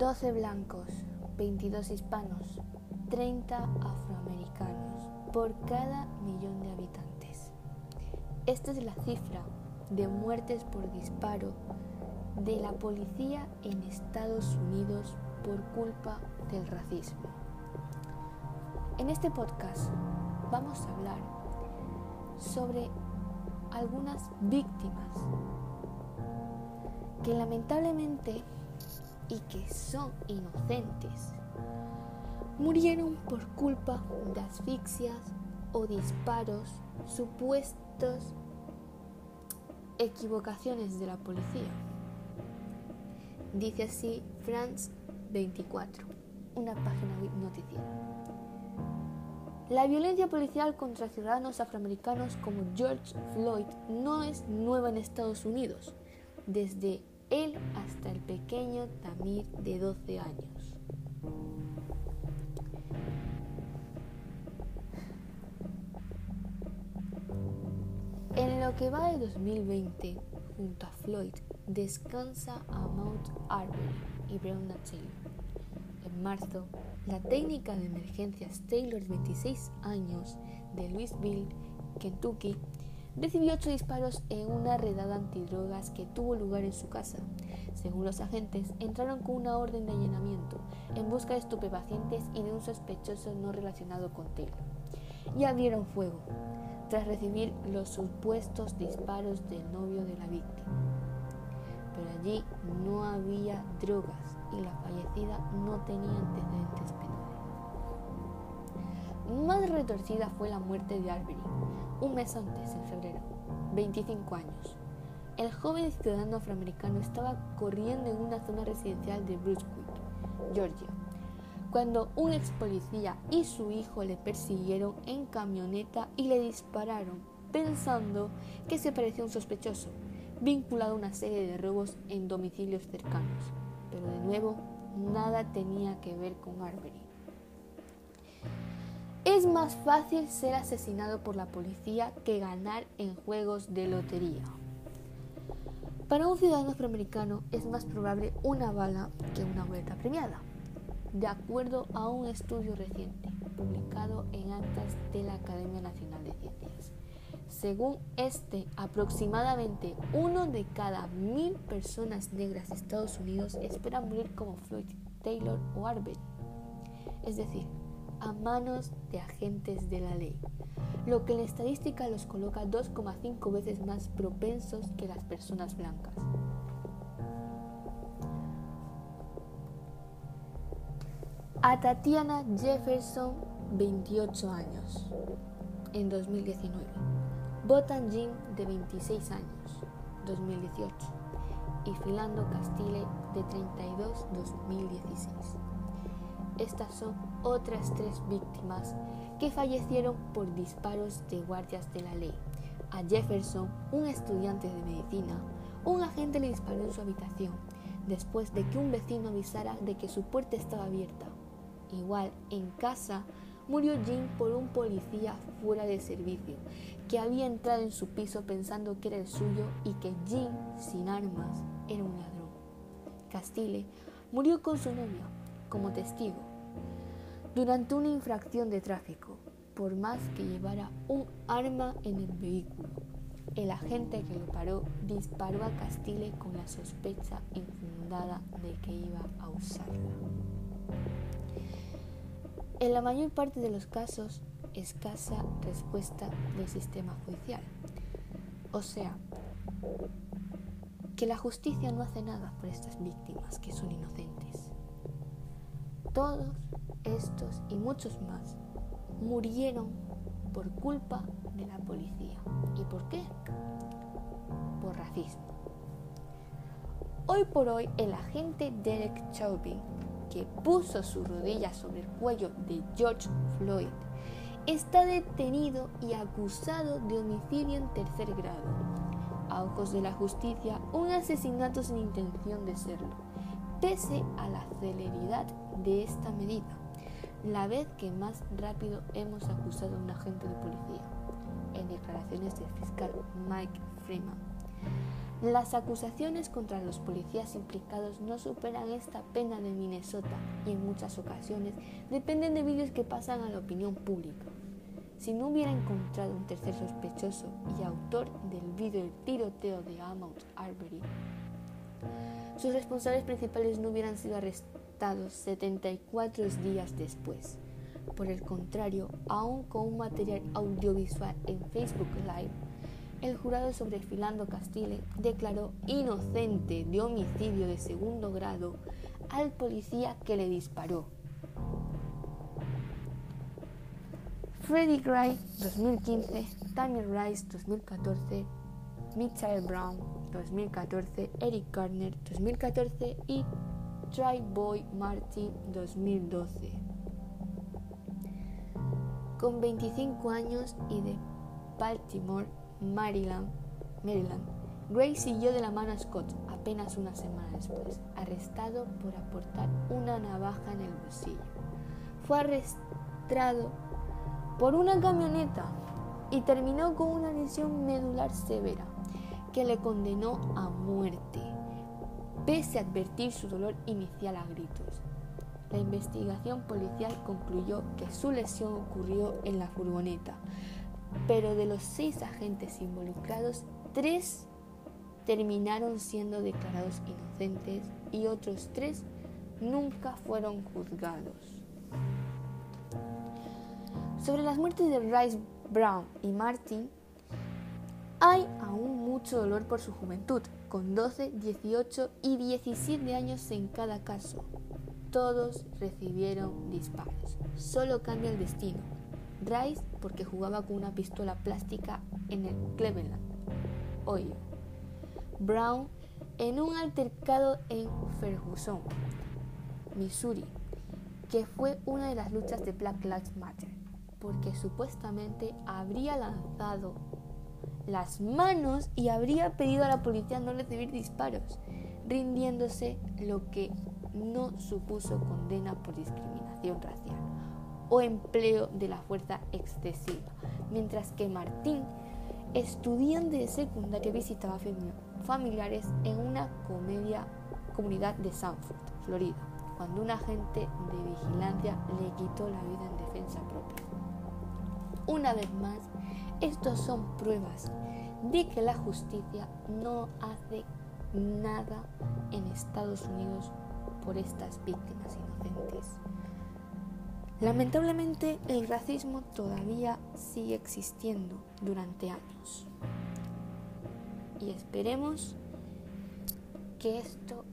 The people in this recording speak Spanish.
12 blancos, 22 hispanos, 30 afroamericanos por cada millón de habitantes. Esta es la cifra de muertes por disparo de la policía en Estados Unidos por culpa del racismo. En este podcast vamos a hablar sobre algunas víctimas que lamentablemente y que son inocentes murieron por culpa de asfixias o disparos supuestos equivocaciones de la policía. Dice así France 24, una página noticiera. La violencia policial contra ciudadanos afroamericanos como George Floyd no es nueva en Estados Unidos, desde él hasta el pequeño Tamir de 12 años. En lo que va de 2020, junto a Floyd, descansa a Mount Arbery y Breonna Taylor. En marzo, la técnica de emergencias Taylor, 26 años, de Louisville, Kentucky, recibió ocho disparos en una redada antidrogas que tuvo lugar en su casa. Según los agentes, entraron con una orden de allanamiento en busca de estupefacientes y de un sospechoso no relacionado con Taylor. Y abrieron fuego tras recibir los supuestos disparos del novio de la víctima. Pero allí no había drogas y la fallecida no tenía antecedentes penales. Más retorcida fue la muerte de Arbery, un mes antes, en febrero, 25 años. El joven ciudadano afroamericano estaba corriendo en una zona residencial de Brunswick, Georgia, cuando un ex policía y su hijo le persiguieron en camioneta y le dispararon, pensando que se parecía un sospechoso, vinculado a una serie de robos en domicilios cercanos. Pero de nuevo, nada tenía que ver con Arbery. Es más fácil ser asesinado por la policía que ganar en juegos de lotería. Para un ciudadano afroamericano es más probable una bala que una vuelta premiada, de acuerdo a un estudio reciente publicado en actas de la Academia Nacional de Ciencias. Según este, aproximadamente uno de cada mil personas negras de Estados Unidos espera morir como Floyd Taylor o Arbery. Es decir, a manos de agentes de la ley, lo que en estadística los coloca 2,5 veces más propensos que las personas blancas. A Tatiana Jefferson, 28 años, en 2019. Botan Jim, de 26 años, 2018. Y Filando Castile, de 32, 2016. Estas son otras tres víctimas que fallecieron por disparos de guardias de la ley. A Jefferson, un estudiante de medicina, un agente le disparó en su habitación después de que un vecino avisara de que su puerta estaba abierta. Igual, en casa, murió Jim por un policía fuera de servicio que había entrado en su piso pensando que era el suyo y que Jim, sin armas, era un ladrón. Castile murió con su novia como testigo durante una infracción de tráfico, por más que llevara un arma en el vehículo. El agente que lo paró disparó a Castile con la sospecha infundada de que iba a usarla. En la mayor parte de los casos, escasa respuesta del sistema judicial. O sea, que la justicia no hace nada por estas víctimas que son inocentes. Todos estos y muchos más murieron por culpa de la policía. ¿Y por qué? Por racismo. Hoy por hoy el agente Derek Chauvin, que puso su rodilla sobre el cuello de George Floyd, está detenido y acusado de homicidio en tercer grado. A ojos de la justicia, un asesinato sin intención de serlo, pese a la celeridad de esta medida la vez que más rápido hemos acusado a un agente de policía, en declaraciones del fiscal Mike Freeman. Las acusaciones contra los policías implicados no superan esta pena de Minnesota y en muchas ocasiones dependen de vídeos que pasan a la opinión pública. Si no hubiera encontrado un tercer sospechoso y autor del vídeo del tiroteo de Amount Arbery, sus responsables principales no hubieran sido arrestados 74 días después. Por el contrario, aún con un material audiovisual en Facebook Live, el jurado sobre Filando Castile declaró inocente de homicidio de segundo grado al policía que le disparó. Freddie Gray 2015, Tammy Rice 2014, Mitchell Brown 2014, Eric Garner 2014 y Try Boy Martin 2012. Con 25 años y de Baltimore, Maryland, Maryland, Gray siguió de la mano a Scott apenas una semana después, arrestado por aportar una navaja en el bolsillo. Fue arrestado por una camioneta y terminó con una lesión medular severa que le condenó a muerte, pese a advertir su dolor inicial a gritos. La investigación policial concluyó que su lesión ocurrió en la furgoneta, pero de los seis agentes involucrados, tres terminaron siendo declarados inocentes y otros tres nunca fueron juzgados. Sobre las muertes de Rice Brown y Martin, hay aún mucho dolor por su juventud, con 12, 18 y 17 años en cada caso. Todos recibieron disparos. Solo cambia el destino. Rice porque jugaba con una pistola plástica en el Cleveland, Ohio. Brown en un altercado en Ferguson, Missouri, que fue una de las luchas de Black Lives Matter, porque supuestamente habría lanzado las manos y habría pedido a la policía no recibir disparos, rindiéndose lo que no supuso condena por discriminación racial o empleo de la fuerza excesiva, mientras que Martín, estudiante de secundaria, visitaba familiares en una comedia, comunidad de Sanford, Florida, cuando un agente de vigilancia le quitó la vida en defensa propia. Una vez más, estos son pruebas de que la justicia no hace nada en Estados Unidos por estas víctimas inocentes. Lamentablemente el racismo todavía sigue existiendo durante años y esperemos que esto